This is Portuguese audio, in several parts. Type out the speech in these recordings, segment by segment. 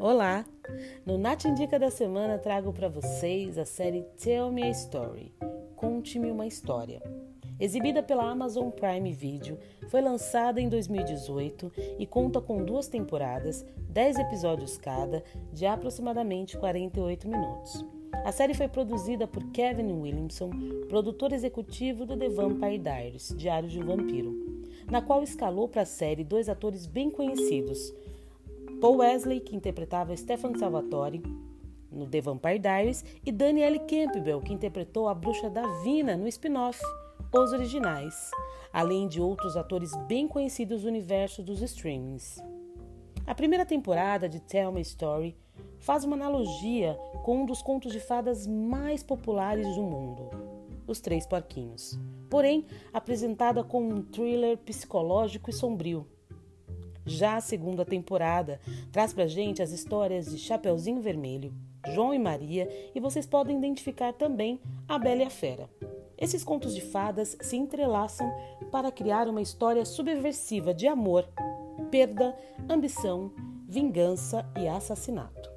Olá! No Nath Indica da semana trago para vocês a série Tell Me a Story Conte-me uma História. Exibida pela Amazon Prime Video, foi lançada em 2018 e conta com duas temporadas, 10 episódios cada, de aproximadamente 48 minutos. A série foi produzida por Kevin Williamson, produtor executivo do The Vampire Diaries, Diário de um Vampiro, na qual escalou para a série dois atores bem conhecidos, Paul Wesley, que interpretava Stefan Salvatore no The Vampire Diaries, e Danielle Campbell, que interpretou a bruxa Davina no spin-off Os Originais, além de outros atores bem conhecidos do universo dos streamings. A primeira temporada de Tell Me Story faz uma analogia com um dos contos de fadas mais populares do mundo, Os Três Porquinhos, porém apresentada como um thriller psicológico e sombrio. Já a segunda temporada traz pra gente as histórias de Chapeuzinho Vermelho, João e Maria, e vocês podem identificar também a Bela e a Fera. Esses contos de fadas se entrelaçam para criar uma história subversiva de amor, perda, ambição, vingança e assassinato.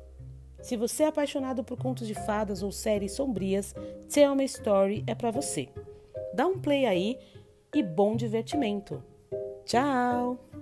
Se você é apaixonado por contos de fadas ou séries sombrias, Tell Me Story é para você. Dá um play aí e bom divertimento. Tchau!